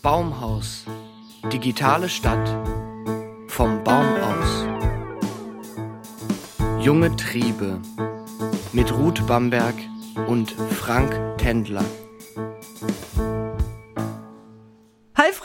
Baumhaus. Digitale Stadt. Vom Baum aus. Junge Triebe. Mit Ruth Bamberg und Frank Tendler.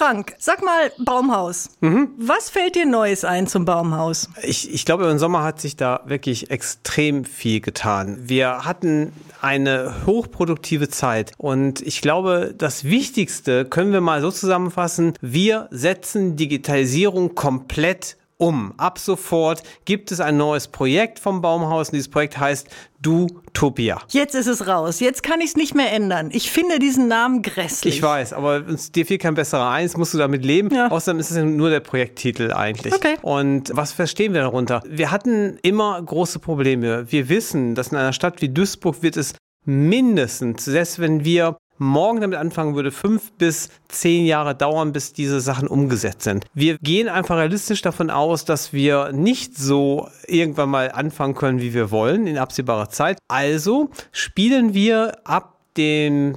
Frank, sag mal Baumhaus. Was fällt dir Neues ein zum Baumhaus? Ich, ich glaube, im Sommer hat sich da wirklich extrem viel getan. Wir hatten eine hochproduktive Zeit und ich glaube, das Wichtigste können wir mal so zusammenfassen, wir setzen Digitalisierung komplett um. Ab sofort gibt es ein neues Projekt vom Baumhaus und dieses Projekt heißt Dutopia. Jetzt ist es raus. Jetzt kann ich es nicht mehr ändern. Ich finde diesen Namen grässlich. Ich weiß, aber dir fiel kein besserer ein, jetzt musst du damit leben. Ja. Außerdem ist es nur der Projekttitel eigentlich. Okay. Und was verstehen wir darunter? Wir hatten immer große Probleme. Wir wissen, dass in einer Stadt wie Duisburg wird es mindestens, selbst wenn wir morgen damit anfangen würde, fünf bis zehn Jahre dauern, bis diese Sachen umgesetzt sind. Wir gehen einfach realistisch davon aus, dass wir nicht so irgendwann mal anfangen können, wie wir wollen, in absehbarer Zeit. Also spielen wir ab dem,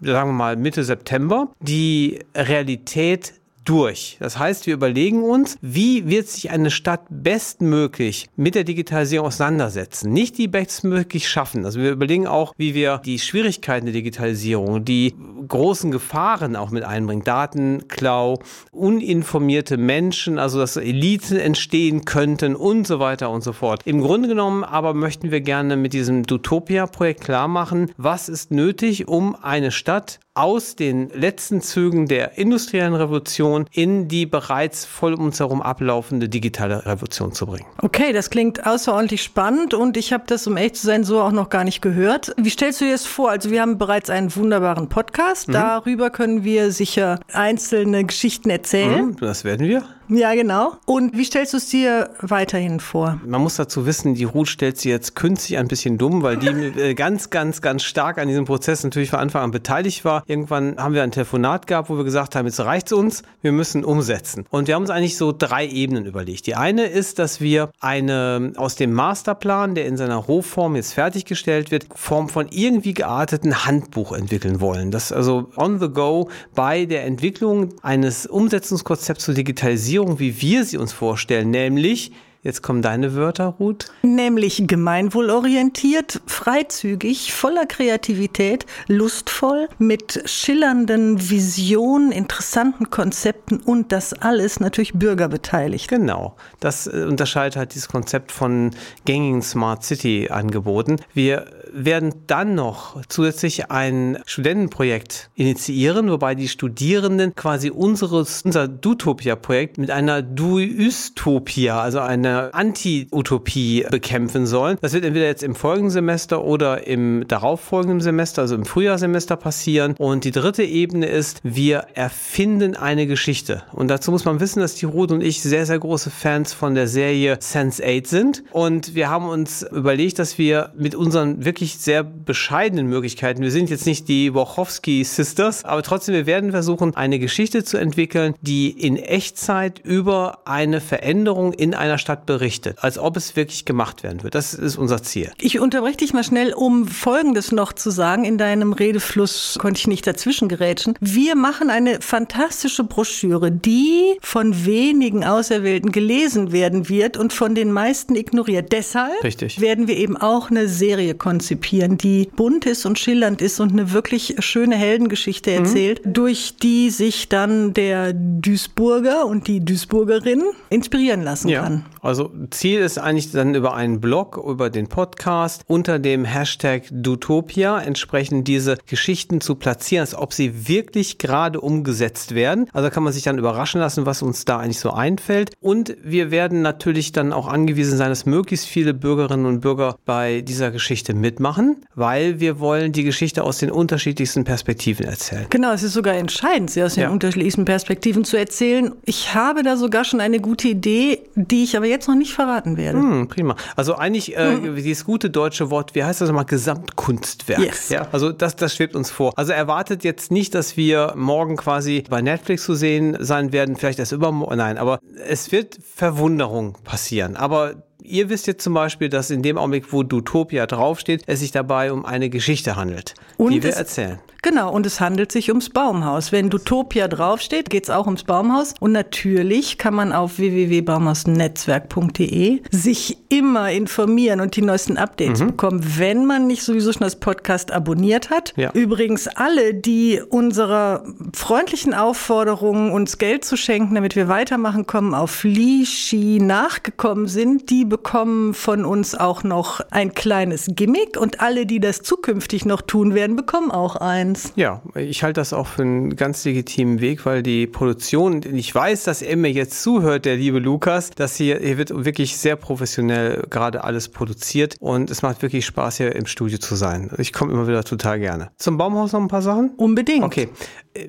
sagen wir mal, Mitte September die Realität durch. Das heißt, wir überlegen uns, wie wird sich eine Stadt bestmöglich mit der Digitalisierung auseinandersetzen. Nicht die bestmöglich schaffen. Also wir überlegen auch, wie wir die Schwierigkeiten der Digitalisierung, die großen Gefahren auch mit einbringen. Datenklau, uninformierte Menschen, also dass Eliten entstehen könnten und so weiter und so fort. Im Grunde genommen aber möchten wir gerne mit diesem Dutopia-Projekt klar machen, was ist nötig, um eine Stadt aus den letzten Zügen der industriellen Revolution in die bereits voll um uns herum ablaufende digitale Revolution zu bringen. Okay, das klingt außerordentlich spannend und ich habe das, um echt zu sein, so auch noch gar nicht gehört. Wie stellst du dir das vor? Also wir haben bereits einen wunderbaren Podcast. Darüber können wir sicher einzelne Geschichten erzählen. Hm, Das werden wir. Ja, genau. Und wie stellst du es dir weiterhin vor? Man muss dazu wissen, die Ruth stellt sie jetzt künstlich ein bisschen dumm, weil die äh, ganz, ganz, ganz stark an diesem Prozess natürlich von Anfang an beteiligt war. Irgendwann haben wir ein Telefonat gehabt, wo wir gesagt haben, jetzt reicht's uns, wir müssen umsetzen. Und wir haben uns eigentlich so drei Ebenen überlegt. Die eine ist, dass wir eine aus dem Masterplan, der in seiner Rohform jetzt fertiggestellt wird, Form von irgendwie gearteten Handbuch entwickeln wollen. Das also on the go bei der Entwicklung eines Umsetzungskonzepts zur Digitalisierung, wie wir sie uns vorstellen, nämlich Jetzt kommen deine Wörter, Ruth. Nämlich gemeinwohlorientiert, freizügig, voller Kreativität, lustvoll, mit schillernden Visionen, interessanten Konzepten und das alles natürlich bürgerbeteiligt. Genau. Das äh, unterscheidet halt dieses Konzept von gängigen Smart City Angeboten. Wir werden dann noch zusätzlich ein Studentenprojekt initiieren, wobei die Studierenden quasi unseres, unser Dutopia-Projekt mit einer Duistopia, also einer Anti-Utopie bekämpfen sollen. Das wird entweder jetzt im folgenden Semester oder im darauffolgenden Semester, also im Frühjahrsemester passieren. Und die dritte Ebene ist, wir erfinden eine Geschichte. Und dazu muss man wissen, dass die Ruth und ich sehr, sehr große Fans von der Serie Sense8 sind. Und wir haben uns überlegt, dass wir mit unseren wirklich sehr bescheidenen Möglichkeiten, wir sind jetzt nicht die Wachowski Sisters, aber trotzdem, wir werden versuchen, eine Geschichte zu entwickeln, die in Echtzeit über eine Veränderung in einer Stadt berichtet, als ob es wirklich gemacht werden wird. Das ist unser Ziel. Ich unterbreche dich mal schnell, um Folgendes noch zu sagen. In deinem Redefluss konnte ich nicht dazwischen gerätschen. Wir machen eine fantastische Broschüre, die von wenigen Auserwählten gelesen werden wird und von den meisten ignoriert. Deshalb Richtig. werden wir eben auch eine Serie konzipieren, die bunt ist und schillernd ist und eine wirklich schöne Heldengeschichte erzählt, durch die sich dann der Duisburger und die Duisburgerin inspirieren lassen kann. Also Ziel ist eigentlich dann über einen Blog, über den Podcast unter dem Hashtag Dutopia entsprechend diese Geschichten zu platzieren, als ob sie wirklich gerade umgesetzt werden. Also kann man sich dann überraschen lassen, was uns da eigentlich so einfällt. Und wir werden natürlich dann auch angewiesen sein, dass möglichst viele Bürgerinnen und Bürger bei dieser Geschichte mitmachen, weil wir wollen die Geschichte aus den unterschiedlichsten Perspektiven erzählen. Genau, es ist sogar entscheidend, sie aus den Ja. unterschiedlichsten Perspektiven zu erzählen. Ich habe da sogar schon eine gute Idee, die ich aber jetzt noch nicht verraten werde. Hm, prima. Also eigentlich äh, dieses gute deutsche Wort, wie heißt das nochmal, Gesamtkunstwerk. Yes. Ja, also das, das schwebt uns vor. Also erwartet jetzt nicht, dass wir morgen quasi bei Netflix zu sehen sein werden, vielleicht erst übermorgen, nein, aber es wird Verwunderung passieren. Aber Ihr wisst jetzt zum Beispiel, dass in dem Augenblick, wo Dutopia draufsteht, es sich dabei um eine Geschichte handelt, die wir es- erzählen. Genau, und es handelt sich ums Baumhaus. Wenn Utopia draufsteht, geht es auch ums Baumhaus. Und natürlich kann man auf www.baumhausnetzwerk.de sich immer informieren und die neuesten Updates mhm. bekommen, wenn man nicht sowieso schon das Podcast abonniert hat. Ja. Übrigens alle, die unserer freundlichen Aufforderung, uns Geld zu schenken, damit wir weitermachen kommen, auf Lishi nachgekommen sind, die bekommen von uns auch noch ein kleines Gimmick und alle, die das zukünftig noch tun werden, bekommen auch eins. Ja, ich halte das auch für einen ganz legitimen Weg, weil die Produktion, ich weiß, dass er mir jetzt zuhört, der liebe Lukas, dass hier, hier wird wirklich sehr professionell gerade alles produziert und es macht wirklich Spaß, hier im Studio zu sein. Ich komme immer wieder total gerne. Zum Baumhaus noch ein paar Sachen? Unbedingt. Okay.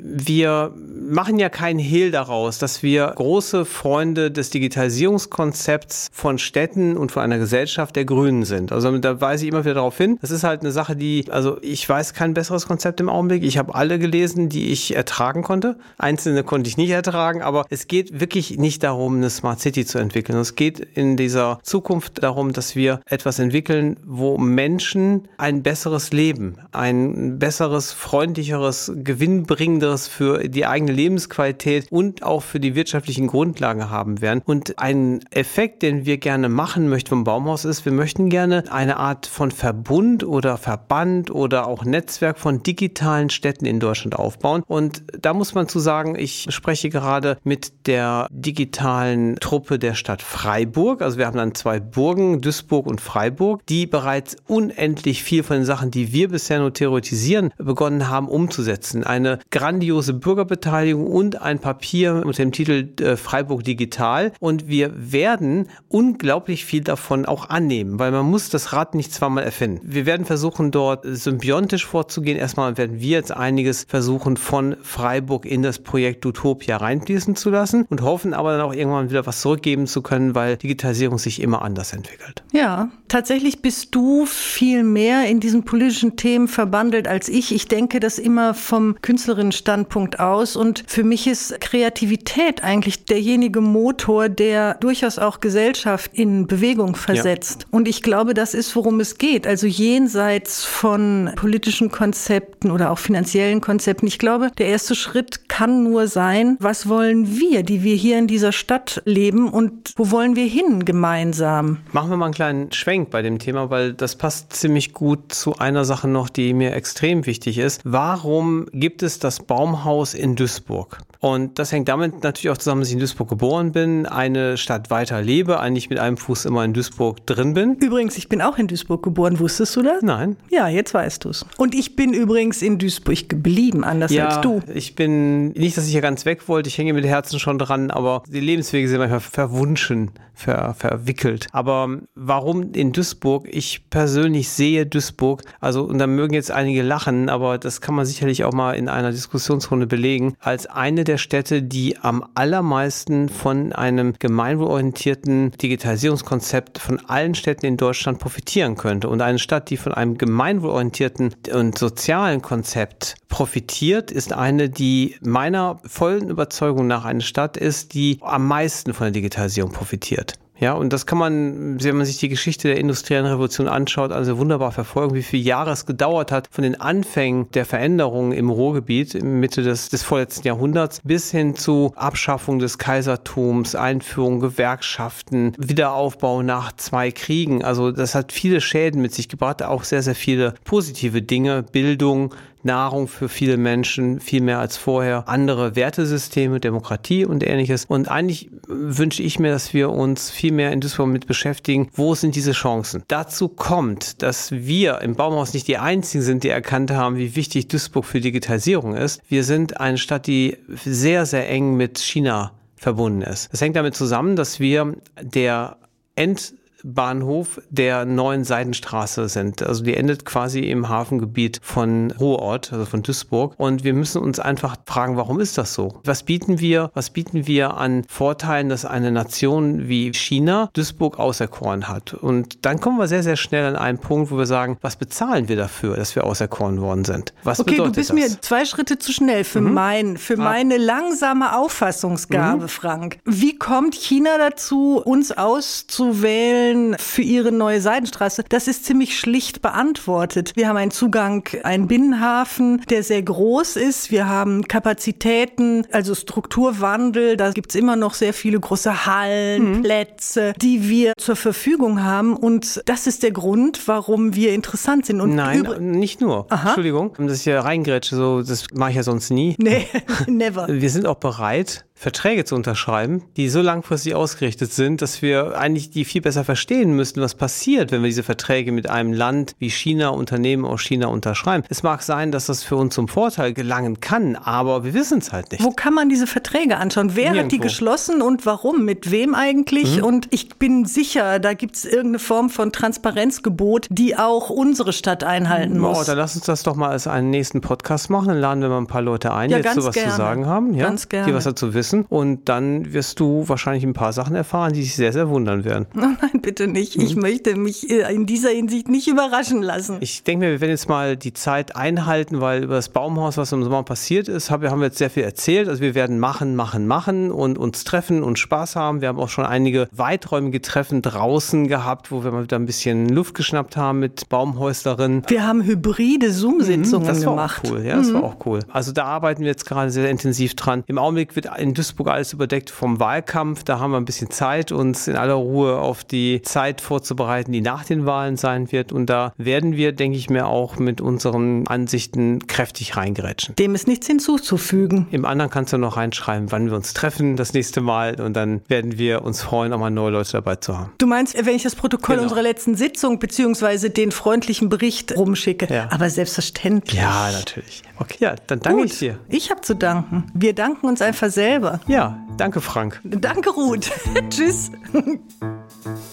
Wir machen ja keinen Hehl daraus, dass wir große Freunde des Digitalisierungskonzepts von Städten und von einer Gesellschaft der Grünen sind. Also da weise ich immer wieder darauf hin. Das ist halt eine Sache, die, also ich weiß kein besseres Konzept im Augenblick. Ich habe alle gelesen, die ich ertragen konnte. Einzelne konnte ich nicht ertragen, aber es geht wirklich nicht darum, eine Smart City zu entwickeln. Es geht in dieser Zukunft darum, dass wir etwas entwickeln, wo Menschen ein besseres Leben, ein besseres, freundlicheres, gewinnbringenderes für die eigene Lebensqualität und auch für die wirtschaftlichen Grundlagen haben werden. Und ein Effekt, den wir gerne machen möchten vom Baumhaus ist, wir möchten gerne eine Art von Verbund oder Verband oder auch Netzwerk von digitalen Städten in Deutschland aufbauen. Und da muss man zu sagen, ich spreche gerade mit der digitalen Truppe der Stadt Freiburg. Also wir haben dann zwei Burgen, Duisburg und Freiburg, die bereits unendlich viel von den Sachen, die wir bisher nur theoretisieren, begonnen haben umzusetzen. Eine grandiose Bürgerbeteiligung und ein Papier mit dem Titel äh, Freiburg Digital. Und wir werden unglaublich viel davon auch annehmen, weil man muss das Rad nicht zweimal erfinden. Wir werden versuchen, dort symbiontisch vorzugehen. Erstmal werden wir jetzt einiges versuchen, von Freiburg in das Projekt Utopia reinfließen zu lassen und hoffen aber dann auch irgendwann wieder was zurückgeben zu können, weil Digitalisierung sich immer anders entwickelt. Ja, tatsächlich bist du viel mehr in diesen politischen Themen verbandelt als ich. Ich denke das immer vom Künstlerinnenstandpunkt aus und für mich ist Kreativität eigentlich derjenige Motor, der durchaus auch Gesellschaft in Bewegung versetzt. Ja. Und ich glaube, das ist, worum es geht. Also jenseits von politischen Konzepten oder auch finanziellen Konzepten. Ich glaube, der erste Schritt kann nur sein, was wollen wir, die wir hier in dieser Stadt leben und wo wollen wir hin gemeinsam? Machen wir mal einen kleinen Schwenk bei dem Thema, weil das passt ziemlich gut zu einer Sache noch, die mir extrem wichtig ist. Warum gibt es das Baumhaus in Duisburg? Und das hängt damit natürlich auch zusammen, dass ich in Duisburg geboren bin, eine Stadt weiter lebe, eigentlich mit einem Fuß immer in Duisburg drin bin. Übrigens, ich bin auch in Duisburg geboren, wusstest du das? Nein. Ja, jetzt weißt du es. Und ich bin übrigens in Duisburg geblieben, anders ja, als du. Ich bin, nicht, dass ich hier ganz weg wollte, ich hänge mit Herzen schon dran, aber die Lebenswege sind manchmal verwunschen, ver, verwickelt. Aber warum in Duisburg? Ich persönlich sehe Duisburg, also, und da mögen jetzt einige lachen, aber das kann man sicherlich auch mal in einer Diskussionsrunde belegen, als eine der Städte, die am allermeisten von einem gemeinwohlorientierten Digitalisierungskonzept von allen Städten in Deutschland profitieren könnte. Und eine Stadt, die von einem gemeinwohlorientierten und sozialen Konzept profitiert, ist eine, die meiner vollen Überzeugung nach eine Stadt ist, die am meisten von der Digitalisierung profitiert. Ja, und das kann man, wenn man sich die Geschichte der industriellen Revolution anschaut, also wunderbar verfolgen, wie viele Jahre es gedauert hat von den Anfängen der Veränderungen im Ruhrgebiet Mitte des, des vorletzten Jahrhunderts bis hin zu Abschaffung des Kaisertums, Einführung Gewerkschaften, Wiederaufbau nach zwei Kriegen. Also das hat viele Schäden mit sich gebracht, auch sehr, sehr viele positive Dinge, Bildung, Nahrung für viele Menschen, viel mehr als vorher, andere Wertesysteme, Demokratie und ähnliches. Und eigentlich wünsche ich mir, dass wir uns viel mehr in Duisburg mit beschäftigen, wo sind diese Chancen. Dazu kommt, dass wir im Baumhaus nicht die einzigen sind, die erkannt haben, wie wichtig Duisburg für Digitalisierung ist. Wir sind eine Stadt, die sehr, sehr eng mit China verbunden ist. Das hängt damit zusammen, dass wir der End Bahnhof der neuen Seidenstraße sind. Also die endet quasi im Hafengebiet von Ruhrort, also von Duisburg. Und wir müssen uns einfach fragen, warum ist das so? Was bieten wir, was bieten wir an Vorteilen, dass eine Nation wie China Duisburg auserkoren hat? Und dann kommen wir sehr, sehr schnell an einen Punkt, wo wir sagen, was bezahlen wir dafür, dass wir auserkoren worden sind? Was okay, bedeutet du bist das? mir zwei Schritte zu schnell für mhm. mein, für ah. meine langsame Auffassungsgabe, mhm. Frank. Wie kommt China dazu, uns auszuwählen? Baustellen für ihre neue Seidenstraße? Das ist ziemlich schlicht beantwortet. Wir haben einen Zugang, einen Binnenhafen, der sehr groß ist. Wir haben Kapazitäten, also Strukturwandel. Da gibt's immer noch sehr viele große Hallen, mhm. Plätze, die wir zur Verfügung haben. Und das ist der Grund, warum wir interessant sind. Und Nein, nicht nur. Aha. Entschuldigung, dass ich hier reingrätsche, so, das mache ich ja sonst nie. Nee, never. Wir sind auch bereit, Verträge zu unterschreiben, die so langfristig ausgerichtet sind, dass wir eigentlich die viel besser verstehen müssen, was passiert, wenn wir diese Verträge mit einem Land wie China, Unternehmen aus China unterschreiben. Es mag sein, dass das für uns zum Vorteil gelangen kann, aber wir wissen es halt nicht. Wo kann man diese Verträge anschauen? Wer Nirgendwo. hat die geschlossen und warum? Mit wem eigentlich? Mhm. Und ich bin sicher, da gibt es irgendeine Form von Transparenzgebot, die auch unsere Stadt einhalten muss. Oh, dann lass uns das doch mal als einen nächsten Podcast machen. Dann laden wir mal ein paar Leute ein, ja, die jetzt sowas gerne. zu sagen haben, ja? ganz gerne. die was dazu wissen wissen. Und dann wirst du wahrscheinlich ein paar Sachen erfahren, die dich sehr, sehr wundern werden. Oh nein, bitte nicht. Ich mhm. möchte mich äh, in dieser Hinsicht nicht überraschen lassen. Ich denke mir, wir werden jetzt mal die Zeit einhalten, weil über das Baumhaus, was im Sommer passiert ist, haben wir jetzt sehr viel erzählt. Also wir werden machen, machen, machen und uns treffen und Spaß haben. Wir haben auch schon einige weiträumige Treffen draußen gehabt, wo wir mal wieder ein bisschen Luft geschnappt haben mit Baumhäuslerinnen. Wir haben hybride Zoom-Sitzungen mhm, das gemacht. Cool, ja, das mhm. war auch cool. Also da arbeiten wir jetzt gerade sehr intensiv dran. Im Augenblick wird in Duisburg alles überdeckt vom Wahlkampf. Da haben wir ein bisschen Zeit, uns in aller Ruhe auf die Zeit vorzubereiten, die nach den Wahlen sein wird. Und da werden wir, denke ich mir, auch mit unseren Ansichten kräftig reingerätschen. Dem ist nichts hinzuzufügen. Im anderen kannst du noch reinschreiben, wann wir uns treffen das nächste Mal. Und dann werden wir uns freuen, auch mal neue Leute dabei zu haben. Du meinst, wenn ich das Protokoll genau. unserer letzten Sitzung beziehungsweise den freundlichen Bericht rumschicke? Ja. Aber selbstverständlich. Ja, natürlich. Okay, ja, dann danke Gut. ich dir. Ich habe zu danken. Wir danken uns einfach selber. Ja, danke Frank. Danke Ruth. Tschüss.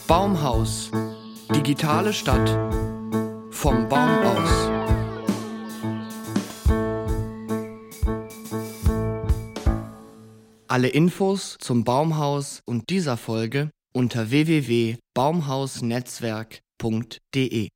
Baumhaus. Digitale Stadt. Vom Baum aus. Alle Infos zum Baumhaus und dieser Folge unter www.baumhausnetzwerk.de